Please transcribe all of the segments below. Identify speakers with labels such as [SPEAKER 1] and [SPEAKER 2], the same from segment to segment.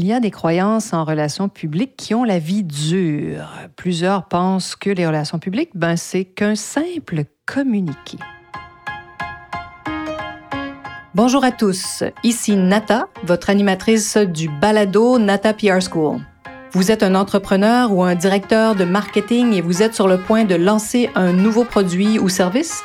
[SPEAKER 1] Il y a des croyances en relations publiques qui ont la vie dure. Plusieurs pensent que les relations publiques, ben, c'est qu'un simple communiqué. Bonjour à tous, ici Nata, votre animatrice du balado Nata PR School. Vous êtes un entrepreneur ou un directeur de marketing et vous êtes sur le point de lancer un nouveau produit ou service?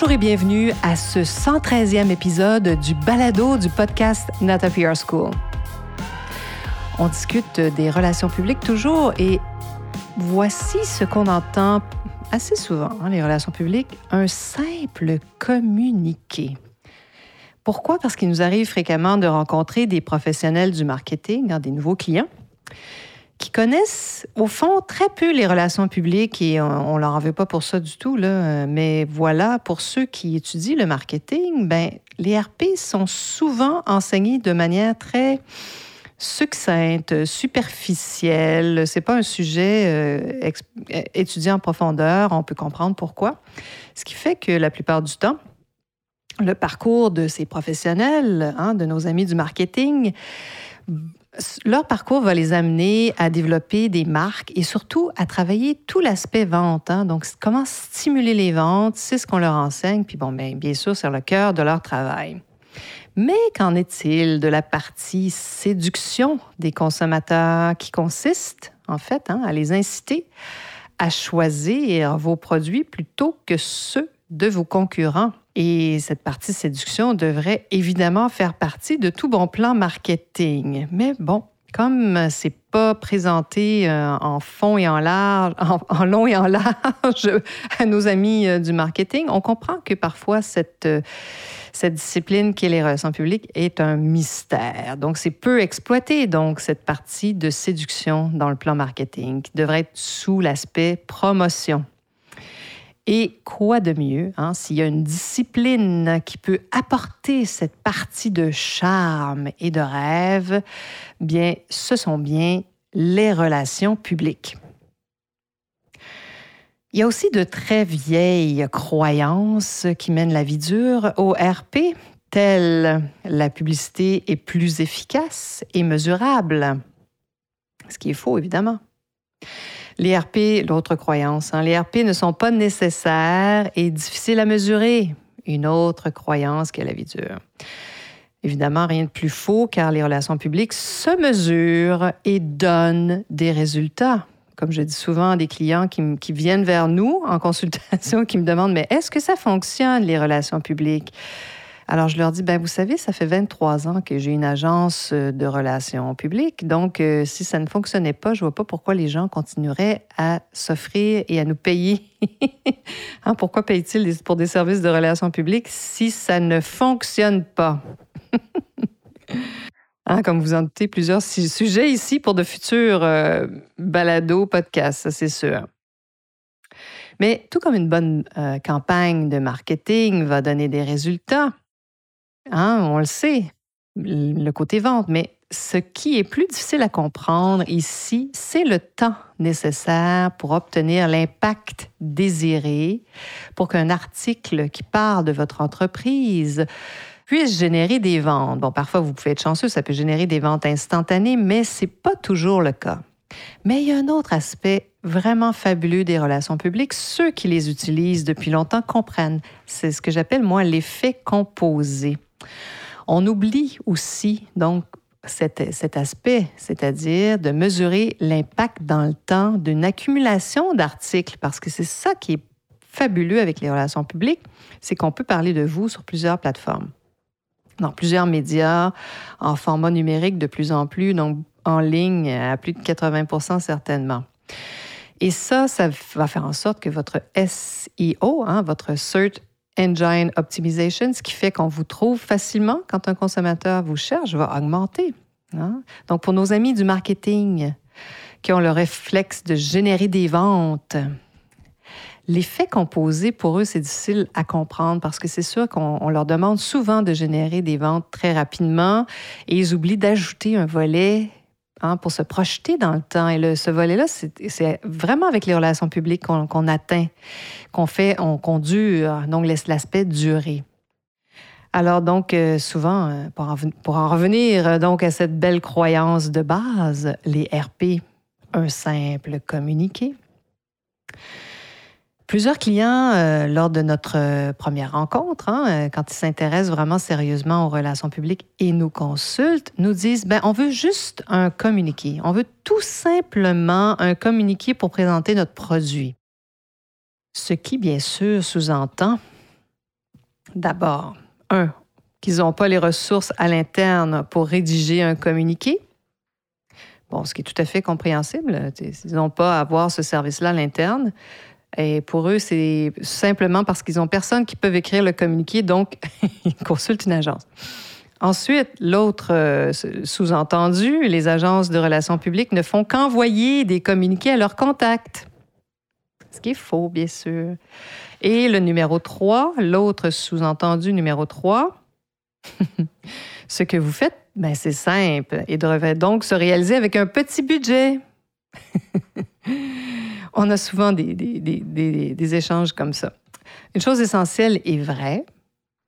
[SPEAKER 1] Bonjour et bienvenue à ce 113e épisode du balado du podcast Nata PR School. On discute des relations publiques toujours et voici ce qu'on entend assez souvent, hein, les relations publiques, un simple communiqué. Pourquoi? Parce qu'il nous arrive fréquemment de rencontrer des professionnels du marketing, hein, des nouveaux clients, qui connaissent au fond très peu les relations publiques et on, ne leur en veut pas pour ça du tout. Là. Mais voilà, pour ceux qui étudient le marketing, ben, les RP sont souvent enseignés de manière très succincte, superficielle. C'est pas un sujet euh, étudié en profondeur. On peut comprendre pourquoi. Ce qui fait que la plupart du temps, le parcours de ces professionnels, hein, de nos amis du marketing, leur parcours va les amener à développer des marques et surtout à travailler tout l'aspect vente. Hein. Donc, comment stimuler les ventes, c'est ce qu'on leur enseigne. Puis bon, bien, bien sûr, c'est le cœur de leur travail. Mais qu'en est-il de la partie séduction des consommateurs qui consiste, en fait, hein, à les inciter à choisir vos produits plutôt que ceux de vos concurrents? Et cette partie séduction devrait évidemment faire partie de tout bon plan marketing. Mais bon, comme c'est pas présenté euh, en fond et en large, en, long et en large à nos amis euh, du marketing, on comprend que parfois cette, euh, cette discipline qui est les relations publiques est un mystère. Donc, c'est peu exploité, donc, cette partie de séduction dans le plan marketing qui devrait être sous l'aspect promotion. Et quoi de mieux, hein, s'il y a une discipline qui peut apporter cette partie de charme et de rêve, bien, ce sont bien les relations publiques. Il y a aussi de très vieilles croyances qui mènent la vie dure au RP, telles la publicité est plus efficace et mesurable, ce qui est faux évidemment. Les RP, l'autre croyance, hein, les RP ne sont pas nécessaires et difficiles à mesurer. Une autre croyance qu'est la vie dure. Évidemment, rien de plus faux car les relations publiques se mesurent et donnent des résultats. Comme je dis souvent à des clients qui viennent vers nous en consultation, qui me demandent, mais est-ce que ça fonctionne, les relations publiques? Alors, je leur dis, ben vous savez, ça fait 23 ans que j'ai une agence euh, de relations publiques. Donc, euh, si ça ne fonctionnait pas, je vois pas pourquoi les gens continueraient à s'offrir et à nous payer. hein, pourquoi payent-ils pour des services de relations publiques si ça ne fonctionne pas? Hein, comme vous en doutez, plusieurs sujets ici pour de futurs euh, balados, podcasts, ça c'est sûr. Mais tout comme une bonne campagne de marketing va donner des résultats, Hein, on le sait, le côté vente, mais ce qui est plus difficile à comprendre ici, c'est le temps nécessaire pour obtenir l'impact désiré, pour qu'un article qui parle de votre entreprise puisse générer des ventes. Bon, parfois, vous pouvez être chanceux, ça peut générer des ventes instantanées, mais ce n'est pas toujours le cas. Mais il y a un autre aspect vraiment fabuleux des relations publiques. Ceux qui les utilisent depuis longtemps comprennent. C'est ce que j'appelle, moi, l'effet composé. On oublie aussi, donc, cet, aspect, c'est-à-dire de mesurer l'impact dans le temps d'une accumulation d'articles, parce que c'est ça qui est fabuleux avec les relations publiques, c'est qu'on peut parler de vous sur plusieurs plateformes, dans plusieurs médias, en format numérique de plus en plus, donc en ligne à plus de 80% certainement. Et ça, ça va faire en sorte que votre SEO, hein, votre Search Engine Optimization, ce qui fait qu'on vous trouve facilement quand un consommateur vous cherche, va augmenter. Hein? Donc, pour nos amis du marketing qui ont le réflexe de générer des ventes, L'effet composé, pour eux, c'est difficile à comprendre parce que c'est sûr qu'on leur demande souvent de générer des ventes très rapidement et ils oublient d'ajouter un volet hein, pour se projeter dans le temps. Et ce volet-là, c'est vraiment avec les relations publiques qu'on atteint, qu'on fait, on conduit, donc l'aspect durée. Alors donc, euh, souvent, euh, pour en, pour en revenir euh, donc à cette belle croyance de base, les RP, un simple communiqué. Plusieurs clients, euh, lors de notre euh, première rencontre, hein, euh, quand ils s'intéressent vraiment sérieusement aux relations publiques et nous consultent, nous disent ben, on veut juste un communiqué. On veut tout simplement un communiqué pour présenter notre produit. Ce qui, bien sûr, sous-entend d'abord, un, qu'ils n'ont pas les ressources à l'interne pour rédiger un communiqué. Bon, ce qui est tout à fait compréhensible. Ils n'ont pas à avoir ce service-là à l'interne. Et pour eux, c'est simplement parce qu'ils n'ont personne qui peut écrire le communiqué, donc ils consultent une agence. Ensuite, l'autre euh, sous-entendu, les agences de relations publiques ne font qu'envoyer des communiqués à leurs contacts. Ce qui est faux, bien sûr. Et le numéro 3, l'autre sous-entendu numéro 3, ce que vous faites, ben, c'est simple et devrait donc se réaliser avec un petit budget. on a souvent des, échanges comme ça. Une chose essentielle et vraie,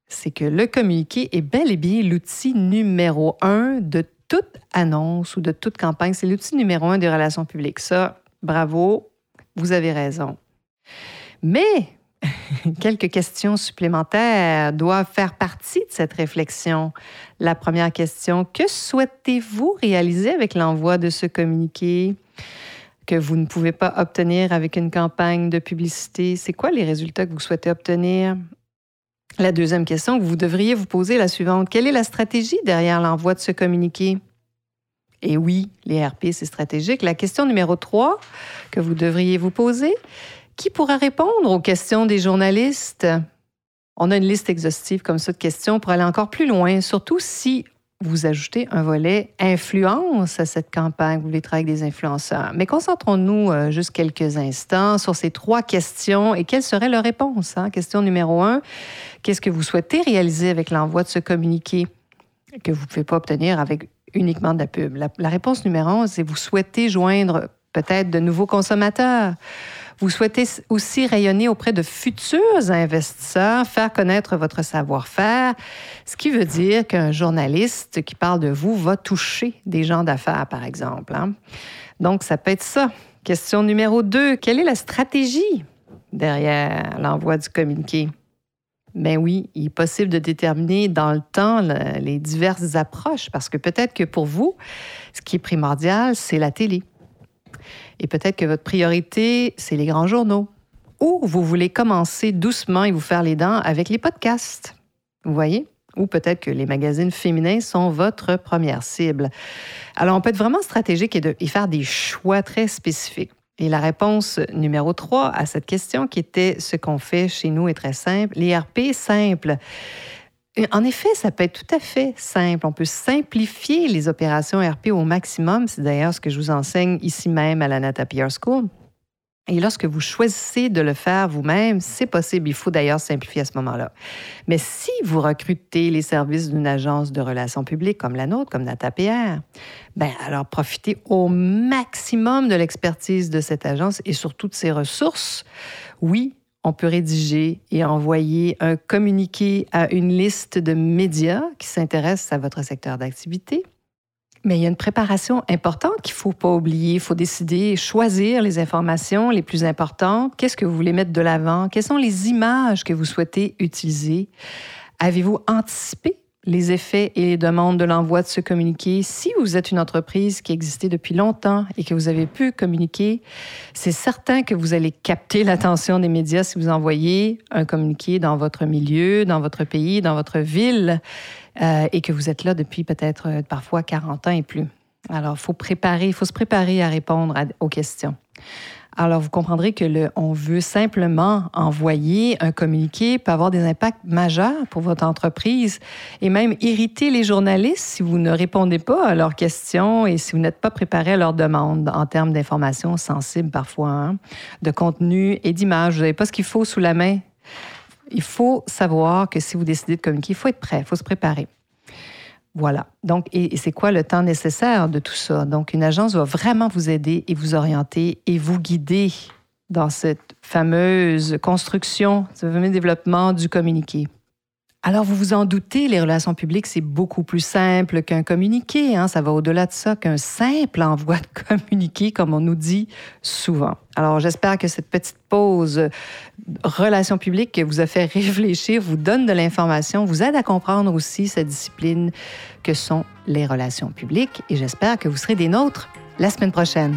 [SPEAKER 1] c'est que le communiqué est bel et bien l'outil numéro un de toute annonce ou de toute campagne. C'est l'outil numéro un des relations publiques. Ça, bravo, vous avez raison. Mais quelques questions supplémentaires doivent faire partie de cette réflexion. La première question, que souhaitez-vous réaliser avec l'envoi de ce communiqué? Que vous ne pouvez pas obtenir avec une campagne de publicité? C'est quoi les résultats que vous souhaitez obtenir? La deuxième question que vous devriez vous poser est la suivante. Quelle est la stratégie derrière l'envoi de ce communiqué? Et oui, les RP, c'est stratégique. La question numéro trois que vous devriez vous poser, qui pourra répondre aux questions des journalistes? On a une liste exhaustive comme ça de questions pour aller encore plus loin, surtout si vous ajoutez un volet influence à cette campagne. Vous voulez travailler avec des influenceurs. Mais concentrons-nous euh, juste quelques instants sur ces trois questions et quelle serait leur réponse. Hein? Question numéro un, qu'est-ce que vous souhaitez réaliser avec l'envoi de ce communiqué que vous ne pouvez pas obtenir avec uniquement de la pub? La, la réponse numéro un, c'est vous souhaitez joindre peut-être de nouveaux consommateurs. Vous souhaitez aussi rayonner auprès de futurs investisseurs, faire connaître votre savoir-faire, ce qui veut dire qu'un journaliste qui parle de vous va toucher des gens d'affaires, par exemple. Hein. Donc, ça peut être ça. Question numéro deux, quelle est la stratégie derrière l'envoi du communiqué? Ben oui, il est possible de déterminer dans le temps les diverses approches parce que peut-être que pour vous, ce qui est primordial, c'est la télé. Et peut-être que votre priorité, c'est les grands journaux. Ou vous voulez commencer doucement et vous faire les dents avec les podcasts. Vous voyez? Ou peut-être que les magazines féminins sont votre première cible. Alors, on peut être vraiment stratégique et, de, faire des choix très spécifiques. Et la réponse numéro 3 à cette question, qui était ce qu'on fait chez nous, est très simple. L'IRP simple. En effet, ça peut être tout à fait simple. On peut simplifier les opérations RP au maximum. C'est d'ailleurs ce que je vous enseigne ici même à la Nata School. Et lorsque vous choisissez de le faire vous-même, c'est possible. Il faut d'ailleurs simplifier à ce moment-là. Mais si vous recrutez les services d'une agence de relations publiques comme la nôtre, comme NataPR, ben alors profitez au maximum de l'expertise de cette agence et surtout de ses ressources. Oui, on peut rédiger et envoyer un communiqué à une liste de médias qui s'intéressent à votre secteur d'activité. Mais il y a une préparation importante qu'il ne faut pas oublier. Il faut décider, choisir les informations les plus importantes. Qu'est-ce que vous voulez mettre de l'avant? Quelles sont les images que vous souhaitez utiliser? Avez-vous anticipé les effets et les demandes de l'envoi de ce communiqué. Si vous êtes une entreprise qui existait depuis longtemps et que vous avez pu communiquer, c'est certain que vous allez capter l'attention des médias si vous envoyez un communiqué dans votre milieu, dans votre pays, dans votre ville euh, et que vous êtes là depuis peut-être euh, parfois 40 ans et plus. Alors, il faut préparer, il faut se préparer à répondre aux questions. Alors, vous comprendrez que le, on veut simplement envoyer un communiqué peut avoir des impacts majeurs pour votre entreprise et même irriter les journalistes si vous ne répondez pas à leurs questions et si vous n'êtes pas préparé à leurs demandes en termes d'informations sensibles parfois, hein, de contenu et d'images. Vous n'avez pas ce qu'il faut sous la main. Il faut savoir que si vous décidez de communiquer, il faut être prêt, il faut se préparer. Voilà. Donc, et, c'est quoi le temps nécessaire de tout ça? Donc, une agence va vraiment vous aider et vous orienter et vous guider dans cette fameuse construction, ce fameux développement du communiqué. Alors, vous vous en doutez, les relations publiques, c'est beaucoup plus simple qu'un communiqué. Hein? Ça va au-delà de ça qu'un simple envoi de communiqué, comme on nous dit souvent. Alors, j'espère que cette petite pause relations publiques vous a fait réfléchir, vous donne de l'information, vous aide à comprendre aussi cette discipline que sont les relations publiques. Et j'espère que vous serez des nôtres la semaine prochaine.